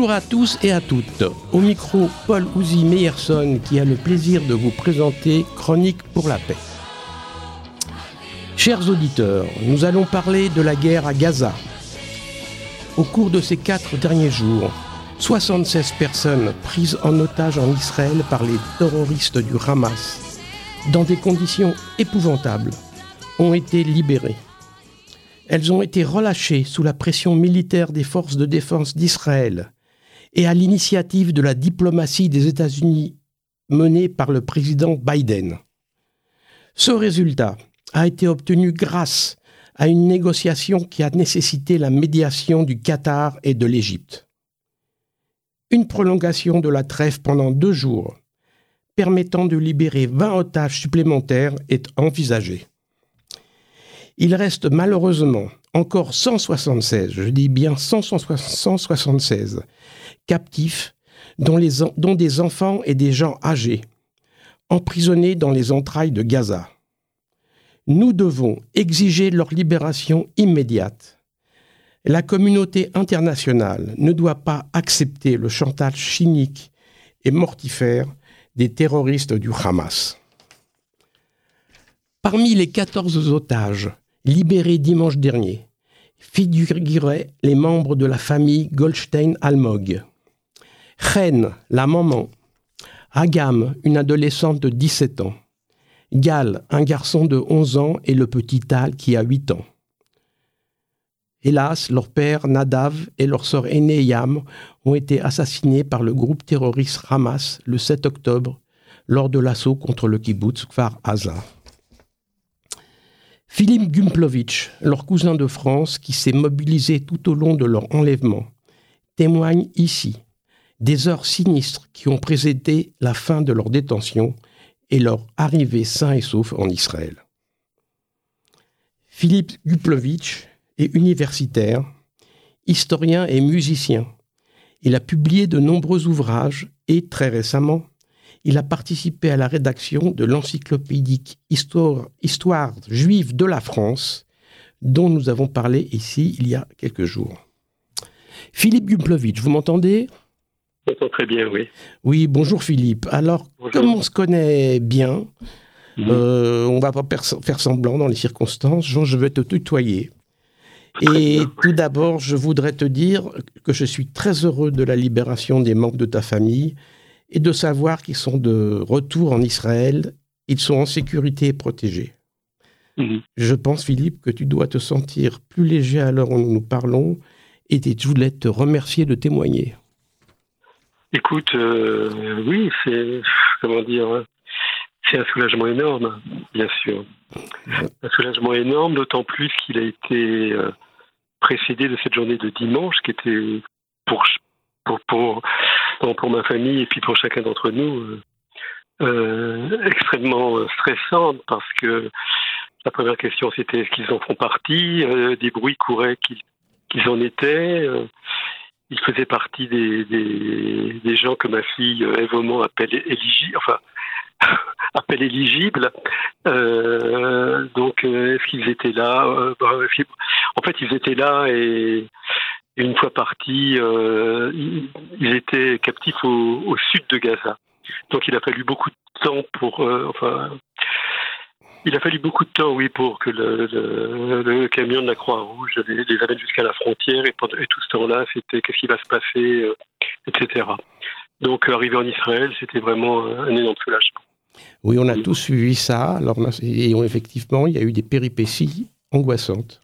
Bonjour à tous et à toutes. Au micro, Paul Ouzy Meyerson qui a le plaisir de vous présenter Chronique pour la paix. Chers auditeurs, nous allons parler de la guerre à Gaza. Au cours de ces quatre derniers jours, 76 personnes prises en otage en Israël par les terroristes du Hamas, dans des conditions épouvantables, ont été libérées. Elles ont été relâchées sous la pression militaire des forces de défense d'Israël et à l'initiative de la diplomatie des États-Unis menée par le président Biden. Ce résultat a été obtenu grâce à une négociation qui a nécessité la médiation du Qatar et de l'Égypte. Une prolongation de la trêve pendant deux jours, permettant de libérer 20 otages supplémentaires, est envisagée. Il reste malheureusement encore 176, je dis bien 176, captifs, dont, des enfants et des gens âgés, emprisonnés dans les entrailles de Gaza. Nous devons exiger leur libération immédiate. La communauté internationale ne doit pas accepter le chantage cynique et mortifère des terroristes du Hamas. Parmi les 14 otages libérés dimanche dernier, figureraient les membres de la famille Goldstein-Almog. Chen, la maman. Agam, une adolescente de 17 ans. Gal, un garçon de 11 ans et le petit Tal qui a 8 ans. Hélas, leur père Nadav et leur sœur aînée Yam ont été assassinés par le groupe terroriste Hamas le 7 octobre lors de l'assaut contre le kibbutz Kfar Aza. Philippe Gumplovitch, leur cousin de France qui s'est mobilisé tout au long de leur enlèvement, témoigne ici des heures sinistres qui ont précédé la fin de leur détention et leur arrivée sain et sauf en Israël. Philippe Gumplovitch est universitaire, historien et musicien. Il a publié de nombreux ouvrages et, très récemment, il a participé à la rédaction de l'encyclopédique Histoire, Histoire juive de la France, dont nous avons parlé ici il y a quelques jours. Philippe Gumplovitch, vous m'entendez? M'entends très bien, oui. Oui, bonjour Philippe. Alors, comme on se connaît bien, mhm. euh, on ne va pas faire semblant dans les circonstances. Jean, je vais te tutoyer. Et tout d'abord, je voudrais te dire que je suis très heureux de la libération des membres de ta famille et de savoir qu'ils sont de retour en Israël, ils sont en sécurité et protégés. Mhm. Je pense, Philippe, que tu dois te sentir plus léger à l'heure où nous nous parlons et je voulais te remercier de témoigner. Écoute, euh, oui, c'est, comment dire, c'est un soulagement énorme, bien sûr. Un soulagement énorme, d'autant plus qu'il a été euh, précédé de cette journée de dimanche qui était pour, pour, pour ma famille et puis pour chacun d'entre nous euh, euh, extrêmement stressante parce que la première question c'était est-ce qu'ils en font partie euh, Des bruits couraient qu'ils en étaient. Ils faisaient partie des, des, gens que ma fille Eve appelle éligible, enfin appelle éligible. donc est-ce qu'ils étaient là bah, En fait, ils étaient là et une fois partis, euh, ils étaient captifs au, sud de Gaza. Donc il a fallu beaucoup de temps pour, euh, il a fallu beaucoup de temps, oui, pour que le, camion de la Croix-Rouge les, amène jusqu'à la frontière. Et, pendant, tout ce temps-là, c'était qu'est-ce qui va se passer, euh, etc. Donc arriver en Israël, c'était vraiment un énorme soulagement. Oui, on a tous suivi ça. Alors, et effectivement, il y a eu des péripéties angoissantes.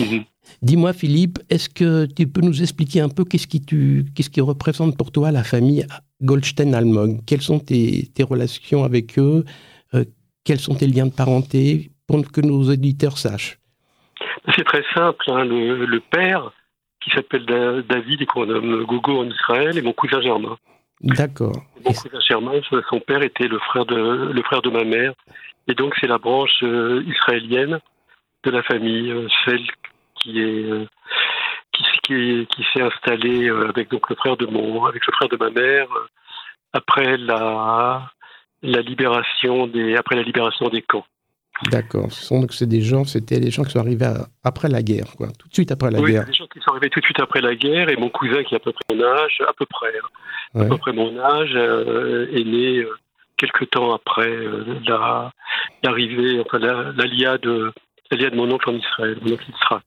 Mhm. Dis-moi, Philippe, est-ce que tu peux nous expliquer un peu qu'est-ce qui, qu'est-ce qui représente pour toi la famille Goldstein-Almog Quelles sont tes, relations avec eux? euh, Quels sont tes liens de parenté pour que nos auditeurs sachent C'est très simple. Hein. Le, père, qui s'appelle David et qu'on nomme Gogo en Israël, est mon cousin Germain. D'accord. Mon cousin Germain, son père était le frère de, le frère de ma mère. Et donc, c'est la branche euh, israélienne de la famille, euh, celle qui est euh, qui, qui, qui s'est installé euh, avec donc le frère de mon avec le frère de ma mère euh, après la la libération des après la libération des camps. D'accord. Ce sont donc c'est des gens, c'était des gens qui sont arrivés après la guerre, quoi, tout de suite après la oui, guerre. des gens qui sont arrivés tout de suite après la guerre, et mon cousin qui a à peu près mon âge, à peu près, hein, à peu près mon âge, est né quelque temps après l'arrivée, enfin l'aliade. La, de mon oncle en Israël, mon oncle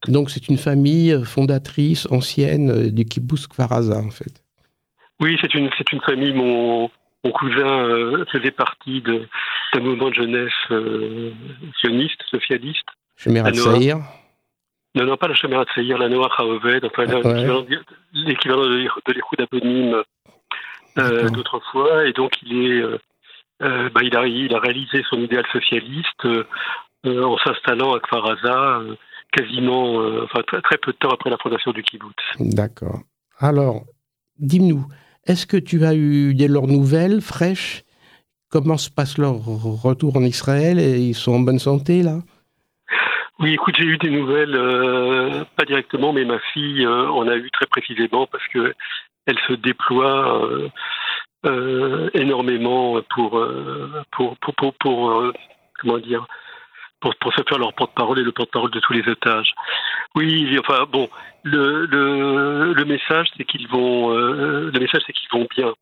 Donc c'est une famille fondatrice ancienne du kibbutz Kfaraza en fait. Oui, c'est une, c'est une famille. Mon, mon cousin euh, faisait partie d'un mouvement de jeunesse euh, sioniste, socialiste. Shemerat Saïr Non, non, pas la Shemerat Saïr, la Noah Haoved, enfin ah, l'équivalent de, l'écoute aponyme euh, d'autrefois. Et donc il est, euh, bah, il, a, il a réalisé son idéal socialiste en s'installant à Kfaraza quasiment, enfin très, très peu de temps après la fondation du kibbutz. D'accord. Alors, dis-nous, est-ce que tu as eu des leurs nouvelles fraîches? Comment se passe leur retour en Israël? Et Ils sont en bonne santé là? Oui, écoute, j'ai eu des nouvelles, euh, pas directement, mais ma fille euh, en a eu très précisément parce que elle se déploie euh, énormément pour pour pour, pour, comment dire pour, pour se faire leur porte-parole et le porte-parole de tous les otages. Oui, enfin bon, le, le, le message c'est qu'ils vont, euh, le message c'est qu'ils vont bien.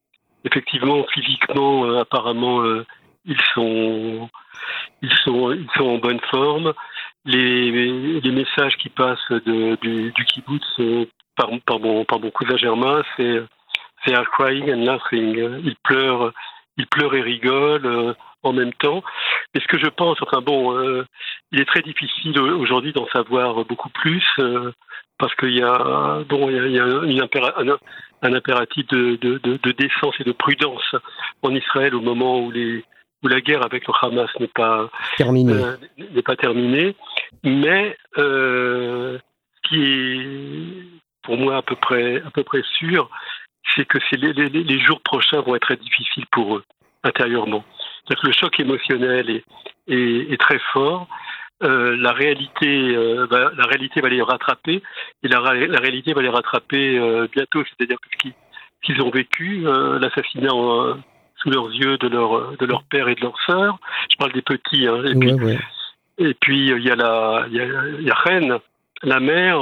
Effectivement, physiquement, euh, apparemment, euh, ils sont, ils sont, ils sont en bonne forme. Les, les messages qui passent de, du, du kibbutz par, par, mon, par mon cousin Germain, c'est c'est crying and laughing. Ils pleurent, ils pleurent et rigolent en même temps. Mais ce que je pense, enfin bon, euh, il est très difficile aujourd'hui d'en savoir beaucoup plus euh, parce qu'il y a bon, il y a, une un, impératif de, de, de, décence et de prudence en Israël au moment où les où la guerre avec le Hamas n'est pas terminée. Euh, n'est pas terminée. Mais ce qui est pour moi à peu près à peu près sûr, c'est que les, les, les jours prochains vont être très difficiles pour eux intérieurement que le choc émotionnel est, est, très fort. Euh, la réalité, euh, va, la réalité va les rattraper et la, la réalité va les rattraper euh, bientôt. C'est-à-dire que ce qu'ils ont vécu, l'assassinat sous leurs yeux de leur de leur père et de leur sœur. Je parle des petits. Hein, et, puis, et puis il y a la il y a, y a Reine, la mère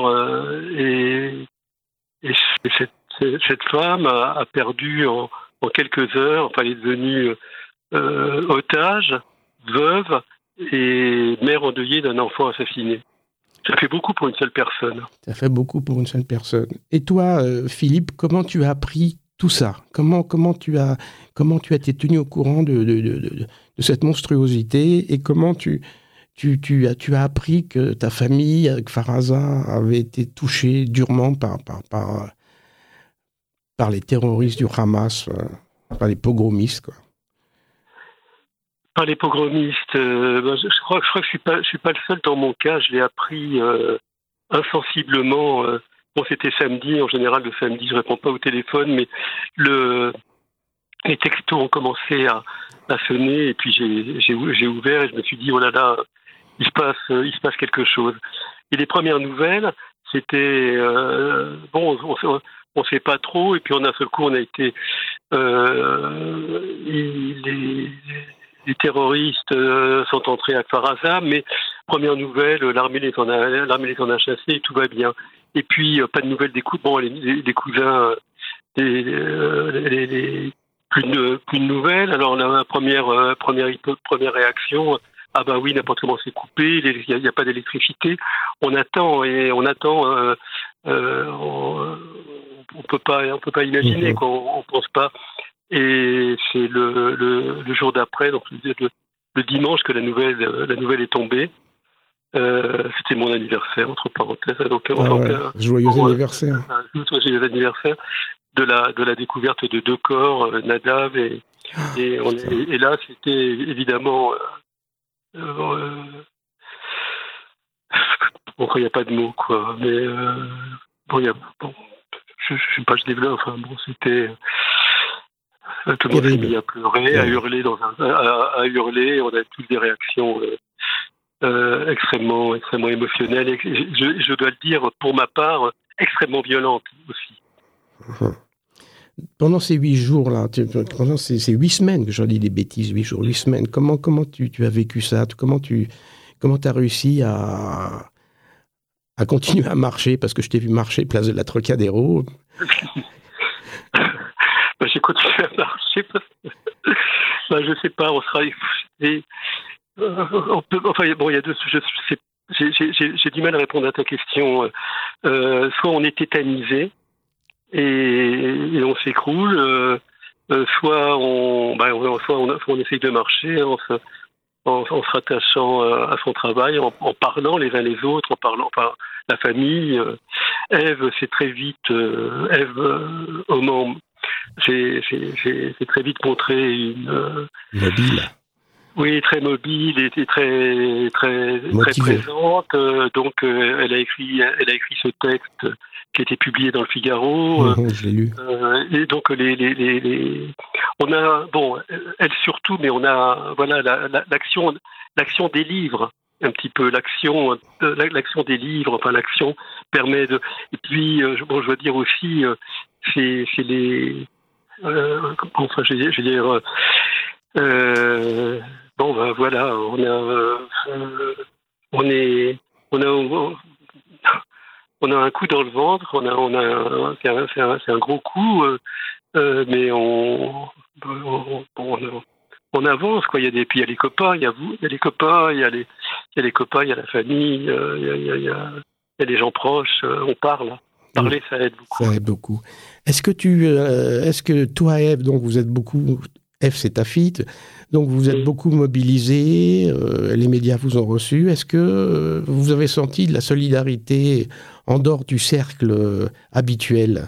et, et cette, cette femme a, a perdu en, en quelques heures. Enfin, elle est devenue otage, veuve et mère endeuillée d'un enfant assassiné. Ça fait beaucoup pour une seule personne. Ça fait beaucoup pour une seule personne. Et toi, euh, Philippe, comment tu as appris tout ça? Comment, comment, tu as, comment tu as été tenu au courant de, de, de, de cette monstruosité? Et comment tu, tu, tu, as, tu as appris que ta famille, avec Faraza, avait été touchée durement par, par, par, par les terroristes du Hamas, euh, par les pogromistes les pogromistes. Euh, ben, je, crois, que je suis pas, suis pas le seul dans mon cas. Je l'ai appris euh, insensiblement. Euh, bon, c'était samedi. En général, le samedi, je réponds pas au téléphone, mais le les textos ont commencé à, sonner et puis j'ai ouvert et je me suis dit oh là là, il se passe, quelque chose. Et les premières nouvelles, c'était bon, on, on sait pas trop et puis on a seul coup on a été les terroristes euh, sont entrés à Faraza, mais première nouvelle, l'armée les en a, l'armée les en a chassés et tout va bien. Et puis euh, pas de nouvelles des bon les, les, cousins, les, plus de plus de nouvelles. Alors la première première première réaction, ah bah oui n'importe comment c'est coupé, il n'y a, pas d'électricité. On attend et on attend. on, on, peut pas on peut pas imaginer qu'on mhm. on pense pas et c'est le, le, le, jour d'après, donc le, le, dimanche, que la nouvelle, la nouvelle est tombée. Euh, C'était mon anniversaire, entre parenthèses. Donc, ah ouais. joyeux anniversaire. Joyeux anniversaire de la, de la découverte de deux corps, euh, Nadav et, ah, et, on est, et, là, c'était évidemment. Euh, euh, bon, il n'y a pas de mots, quoi. Mais euh, bon, y a, bon je ne sais pas, je développe. Enfin, bon, c'était. Tout le monde s'est mis à pleurer, à hurler, dans un, à, hurler. On a tous des réactions euh, euh, extrêmement, extrêmement émotionnelles. Et je, je, dois le dire, pour ma part, extrêmement violentes aussi. pendant ces huit jours là, pendant ces, huit semaines que j'en dis des bêtises, huit jours, huit semaines, comment comment tu, tu as vécu ça? Comment tu comment as réussi à à continuer à marcher? Parce que je t'ai vu marcher place de la Trocadéro. bah, j'ai continué à marcher parce que bah, je sais pas, on sera et, euh, enfin bon, il y a deux je j'ai du mal à répondre à ta question. Euh, soit on est tétanisé et, on s'écroule, euh, euh, soit on, bah, soit on, on, essaye de marcher en se, en, se rattachant à son travail, en, parlant les uns les autres, en parlant, enfin, la famille. Eve, c'est très vite, Eve, au j'ai très vite montré une. Mobile. Oui, très mobile et très très très présente. Euh, donc, euh, elle a écrit, elle a écrit ce texte qui a été publié dans le Figaro. Mhm, je l'ai lu. Euh, et donc, les, les, les, on a bon, elle surtout, mais on a voilà l'action l'action des livres un petit peu l'action l'action des livres enfin l'action permet de et puis bon je dois dire aussi c'est c'est les enfin je vais dire euh, Bon, ben voilà, on a, euh, on est, on a, on a un coup dans le ventre, on a, on a, c'est un, un, gros coup, euh, euh, mais on, on, on, avance quoi. Il y a des, puis il y a les copains, il y a vous, il y a les copains, il y a les, il y a les copains, il y a la famille, il y a, il y a, il y a, il y a des gens proches, on parle. Parler, ça aide beaucoup. Ça aide beaucoup. Est-ce que tu, est-ce que toi, Eve, donc vous êtes beaucoup, Eve, c'est ta fille. Donc vous êtes beaucoup mobilisés, euh, les médias vous ont reçu. Est-ce que euh, vous avez senti de la solidarité en dehors du cercle euh, habituel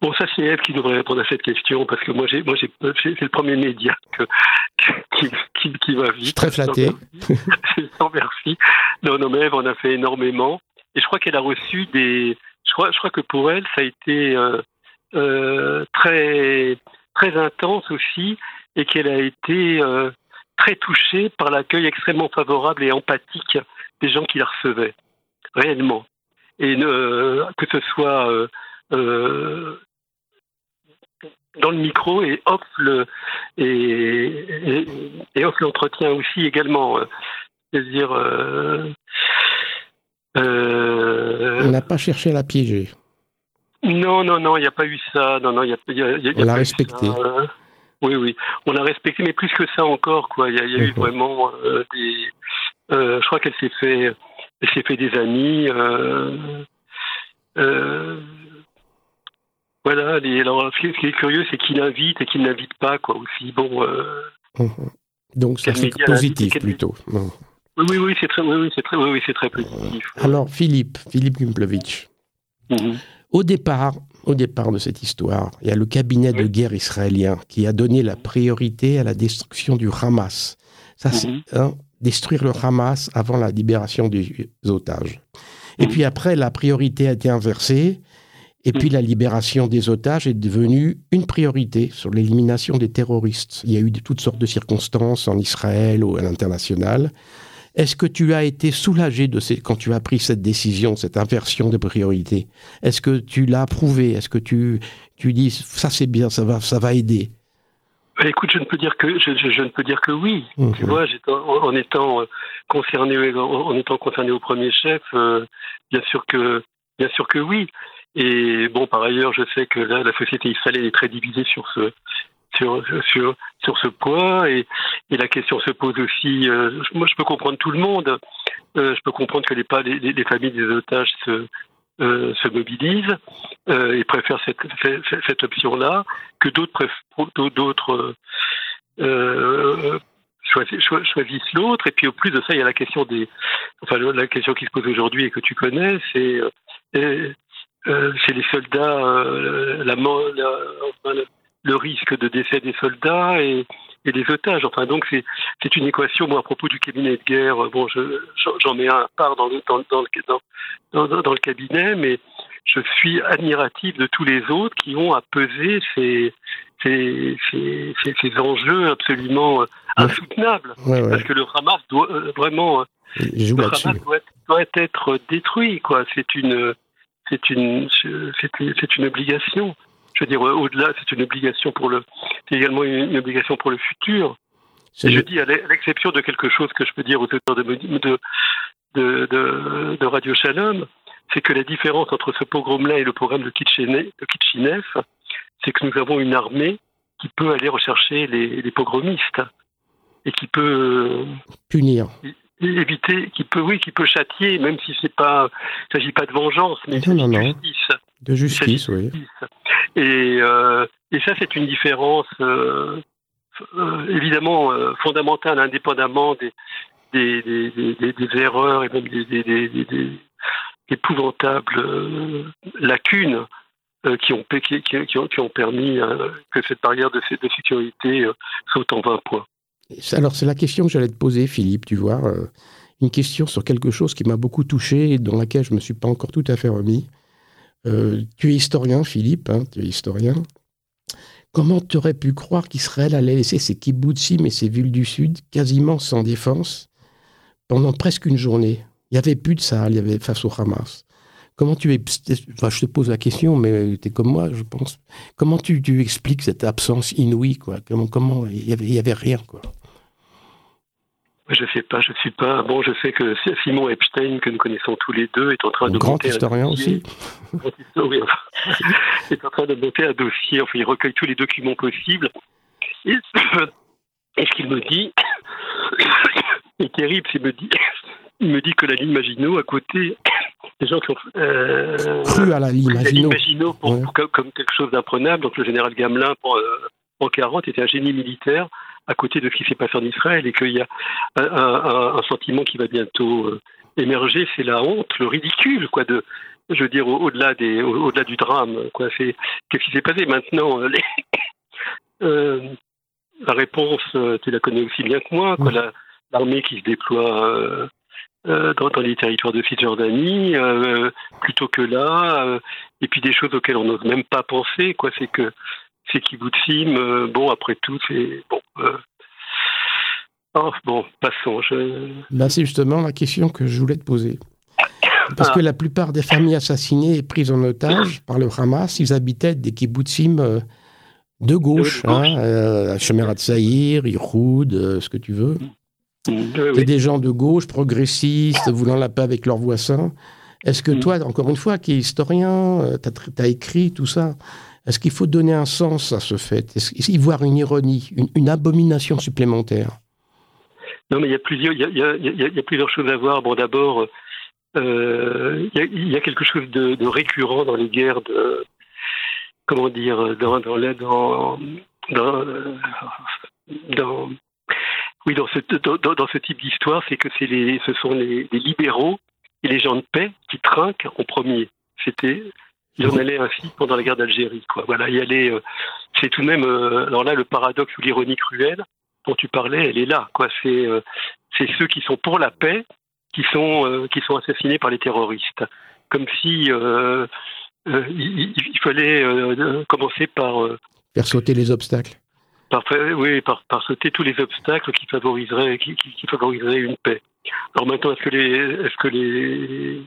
Bon, ça c'est Eve qui devrait répondre à cette question parce que moi, j'ai, moi, j'ai, c'est le premier média que, qui, qui, qui, va vite. Très flatté. Sans merci. Non, non, mais Eve en a fait énormément et je crois qu'elle a reçu des. Je crois, je crois que pour elle, ça a été euh, très très intense aussi et qu'elle a été euh, très touchée par l'accueil extrêmement favorable et empathique des gens qui la recevaient, réellement. Et que ce soit euh, euh, dans le micro et off le et, l'entretien aussi également. C'est-à-dire. On n'a pas cherché à la piéger. Non, non, non, il n'y a pas eu ça. Non, non, y a, y a, On l'a respecté. Oui, oui, on l'a respecté, mais plus que ça encore, quoi. Il y a, eu vraiment euh, des. Euh, je crois qu'elle s'est fait, elle s'est fait des amis. Euh, voilà. alors, ce qui est curieux, c'est qu'il invite et qu'il n'invite pas, quoi. Aussi, bon. Mhm. Donc, c'est positif plutôt. Oui, oui, oui, c'est très, oui, très, oui, très positif. Alors, Philippe, Philippe Gumplovitch. Mhm. Au départ, au départ de cette histoire, il y a le cabinet de guerre israélien qui a donné la priorité à la destruction du Hamas. Ça, c'est mhm. hein, détruire le Hamas avant la libération des otages. Et mhm. puis après, la priorité a été inversée. Et puis mhm. la libération des otages est devenue une priorité sur l'élimination des terroristes. Il y a eu toutes sortes de circonstances en Israël ou à l'international. Est-ce que tu as été soulagé de ces, quand tu as pris cette décision, cette inversion de priorité? Est-ce que tu l'as approuvé? Est-ce que tu, tu dis ça c'est bien, ça va, ça va aider? Bah, Écoute, je ne peux dire que je, ne peux dire que oui. Mhm. Tu vois, en, étant euh, concerné, en étant concerné au premier chef, euh, bien sûr que bien sûr que oui. Et bon, par ailleurs, je sais que la, la société israélienne est très divisée sur ce sur, sur, sur ce point. Et, et la question se pose aussi, euh, moi je peux comprendre tout le monde, euh, je peux comprendre que les, les, les familles des otages se, euh, se mobilisent et préfèrent cette, cette, option-là, que d'autres d'autres choisissent, l'autre. Et puis au plus de ça, il y a la question des, enfin la question qui se pose aujourd'hui et que tu connais, c'est chez les soldats la, la, le risque de décès des soldats et, et des otages. Enfin, donc c'est une équation. Moi, à propos du cabinet de guerre, bon, j'en mets un part dans le, dans, dans, le, dans, le cabinet, mais je suis admiratif de tous les autres qui ont à peser ces, ces, ces, ces enjeux absolument euh, insoutenables. Parce que le Hamas doit euh, vraiment, euh, le Hamas doit, doit, être détruit. Quoi. C'est une, c'est une, c'est une obligation. je veux dire, au-delà, c'est une obligation pour le, c'est également une, obligation pour le futur. Et je dis, à l'exception de quelque chose que je peux dire aux auteurs de, de, de, de Radio Shalom, c'est que la différence entre ce pogrom-là et le programme de Kitchenev, c'est que nous avons une armée qui peut aller rechercher les, les pogromistes et qui peut punir éviter, qui peut, oui, qui peut châtier, même si c'est pas, il s'agit pas de vengeance, mais de justice. De justice, oui. Et, euh, et ça, c'est une différence euh, euh, évidemment fondamentale, indépendamment des des, des, des, erreurs et même des, épouvantables lacunes qui ont, qui, qui, ont, qui ont permis que cette barrière de, de sécurité saute en 20 points. Alors, c'est la question que j'allais te poser, Philippe, tu vois. Euh, une question sur quelque chose qui m'a beaucoup touché et dans laquelle je ne me suis pas encore tout à fait remis. Euh, tu es historien, Philippe, hein, tu es historien. Comment tu aurais pu croire qu'Israël allait laisser ses kibbutzim et ses villes du Sud quasiment sans défense pendant presque une journée? Il n'y avait plus de ça, il y avait face au Hamas. Comment tu enfin, je te pose la question, mais tu comme moi, je pense. Comment tu, expliques cette absence inouïe Comment il y avait, avait rien quoi? Je sais pas, je suis pas. Bon, je sais que Simon Epstein, que nous connaissons tous les deux, est en train de grand historien aussi. est en train de monter un dossier. Enfin, il recueille tous les documents possibles. Et, ce qu'il me dit est terrible. Il me dit, il me dit que la ligne Maginot, à côté, des gens qui ont euh, cru à la ligne Maginot, comme, quelque chose d'imprenable. Donc le général Gamelin, pour, euh, en 40, était un génie militaire à côté de ce qui s'est passé en Israël et qu'il y a un, sentiment qui va bientôt euh, émerger, c'est la honte, le ridicule, quoi, de, je veux dire, au-delà des, au-delà du drame, quoi. C'est qu'est-ce qui s'est passé? Maintenant euh, La réponse, tu la connais aussi bien que moi, quoi. l'armée qui se déploie euh, dans, les territoires de Cisjordanie, euh, plutôt que là, euh, et puis des choses auxquelles on n'ose même pas penser, quoi. C'est que c'est Kibbutzim, bon, après tout, c'est bon. Oh, bon, passons. Je... C'est justement la question que je voulais te poser. Parce que ah. la plupart des familles assassinées et prises en otage par le Hamas, ils habitaient des kibbutzim de gauche, de gauche. Hein, Shemerat Zahir, ce que tu veux. Et des gens de gauche, progressistes, voulant la paix avec leurs voisins. Est-ce que mm. toi, encore une fois, qui es historien, euh, tu as, écrit tout ça, est-ce qu'il faut donner un sens à ce fait? Est-ce y voir une ironie, une, abomination supplémentaire? Non, mais il y, a plusieurs, y a, plusieurs choses à voir. Bon, d'abord, euh, il, y a, quelque chose de, récurrent dans les guerres de. Comment dire Dans, dans, dans, dans oui, dans ce, dans, ce type d'histoire, c'est que c'est les, ce sont les, libéraux et les gens de paix qui trinquent en premier. C'était, il en allait ainsi pendant la guerre d'Algérie, quoi. Voilà, il allait, euh, c'est tout de même, euh, alors là, le paradoxe ou l'ironie cruelle dont tu parlais, elle est là, quoi. C'est, euh, c'est ceux qui sont pour la paix qui sont, qui sont assassinés par les terroristes, comme si il, il, fallait commencer par faire sauter les obstacles par, oui, par, par, sauter tous les obstacles qui favoriseraient, qui, qui, favoriseraient une paix. Alors maintenant, est-ce que les, est-ce que les,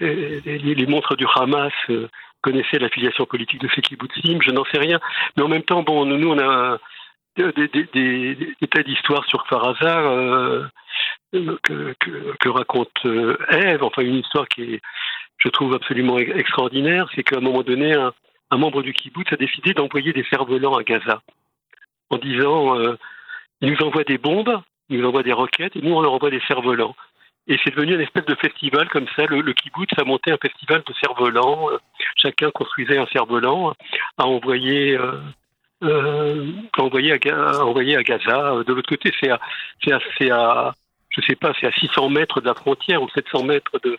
les, montres du Hamas euh, connaissaient l'affiliation politique de ces kibbutzim Je n'en sais rien. Mais en même temps, bon, nous, on a des, tas d'histoires sur Faraza euh, que, raconte euh, Ève. Enfin, une histoire qui est, je trouve, absolument extraordinaire. C'est qu'à un moment donné, un, membre du kibbutz a décidé d'envoyer des cerfs-volants à Gaza en disant euh, ils nous envoient des bombes, ils nous envoient des roquettes, et nous on leur envoie des cerfs-volants. Et c'est devenu une espèce de festival comme ça. Le, le kibbutz a monté un festival de cerfs-volants. Euh, chacun construisait un cerf-volant envoyer, euh, euh, à envoyer, à, à Gaza. De l'autre côté, c'est à, c'est à, c'est à, je sais pas, c'est à 600 mètres de la frontière ou 700 mètres de,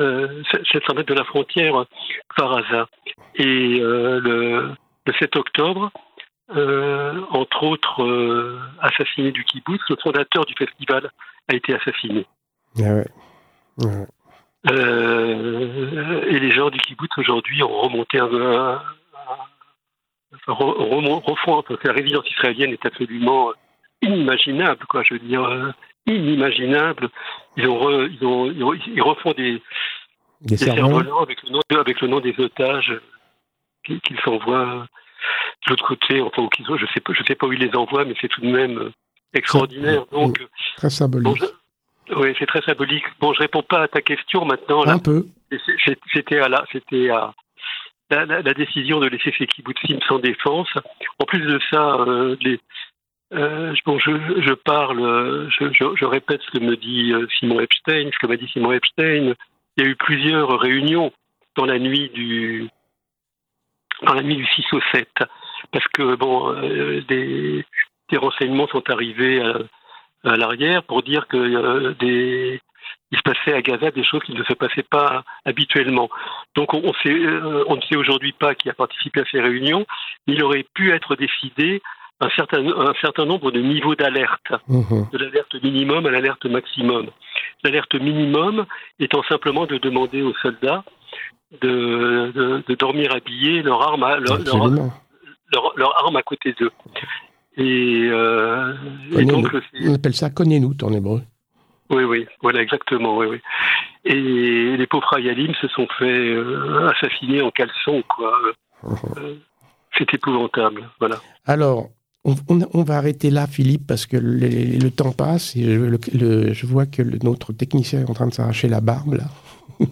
euh, 700 mètres de la frontière par hasard. Et le, le 7 octobre, euh, entre autres euh, assassiné du kibbutz, le fondateur du festival a été assassiné. Ah euh, et les gens du kibbutz aujourd'hui ont remonté un, un, refont, parce que la résidence israélienne est absolument inimaginable, quoi. Je veux dire, inimaginable. Ils ont, ils ont, ils refont des, des, avec le nom, avec le nom des otages qu'ils s'envoient de l'autre côté, enfin, je sais pas, je sais pas où ils les envoient, mais c'est tout de même extraordinaire. Donc, très symbolique. Oui, c'est très symbolique. Bon, je réponds pas à ta question maintenant. Un peu. C'était à la, c'était à la, la, décision de laisser ces kibbutzim sans défense. En plus de ça, euh, les, euh, bon, je, je, parle, je, je, je, répète ce que me dit euh, Simon Epstein, ce que m'a dit Simon Epstein. Il y a eu plusieurs réunions dans la nuit du dans la nuit du 6 au 7, parce que bon, euh, des, des, renseignements sont arrivés à, à l'arrière pour dire que euh, des il se passait à Gaza des choses qui ne se passaient pas habituellement. Donc on, sait, euh, on ne sait aujourd'hui pas qui a participé à ces réunions. Il aurait pu être décidé un certain, un certain nombre de niveaux d'alerte, mhm. de l'alerte minimum à l'alerte maximum. L'alerte minimum étant simplement de demander aux soldats de, de, de dormir habillés, leur arme, à, leur, leur, leur, arme à côté d'eux. Et, euh, et donc, on appelle ça connais-nous en hébreu. Oui, oui, voilà, exactement, oui, oui. Et les pauvres Hayalim se sont fait euh, assassiner en caleçon, quoi. Euh, c'est épouvantable, voilà. Alors, on, on, va arrêter là, Philippe, parce que le, le temps passe et je, le, je vois que notre technicien est en train de s'arracher la barbe, là.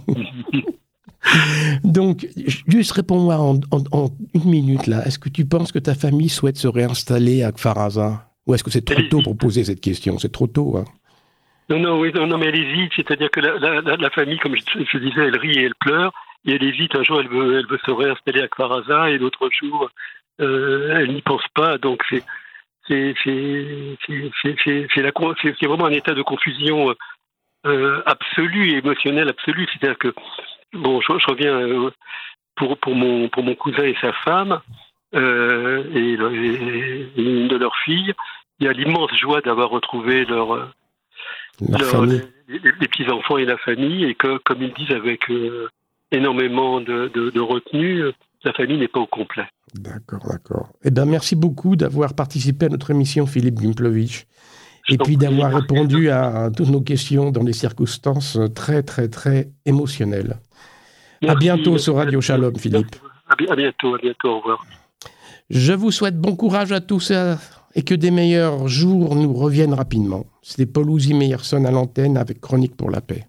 Donc, juste réponds-moi en, en, une minute, là. Est-ce que tu penses que ta famille souhaite se réinstaller à Kfaraza? Ou est-ce que c'est trop tôt pour poser cette question? C'est trop tôt, hein non, non, oui, non, non, mais elle hésite. C'est-à-dire que la, la, la, famille, comme je, je, disais, elle rit et elle pleure. Et elle hésite. Un jour, elle veut, elle veut se réinstaller à Kvaraza et l'autre jour, euh, elle n'y pense pas. Donc, c'est, c'est, vraiment un état de confusion euh, absolue et émotionnelle absolue. C'est-à-dire que, bon, je, je reviens euh, pour, pour, mon, pour mon cousin et sa femme euh, et, et, une de leurs filles. Il y a l'immense joie d'avoir retrouvé leur les, petits-enfants et la famille, et que, comme ils disent avec euh, énormément de, de, retenue, la famille n'est pas au complet. D'accord, d'accord. Eh bien, merci beaucoup d'avoir participé à notre émission, Philippe Gimplovitch, et puis d'avoir répondu à toutes nos questions dans des circonstances très, très, très émotionnelles. À bientôt sur Radio Shalom, Philippe. À bientôt, à bientôt, au revoir. Je vous souhaite bon courage à tous et que des meilleurs jours nous reviennent rapidement. C'était Paul Ouzy Meyerson à l'antenne avec Chronique pour la paix.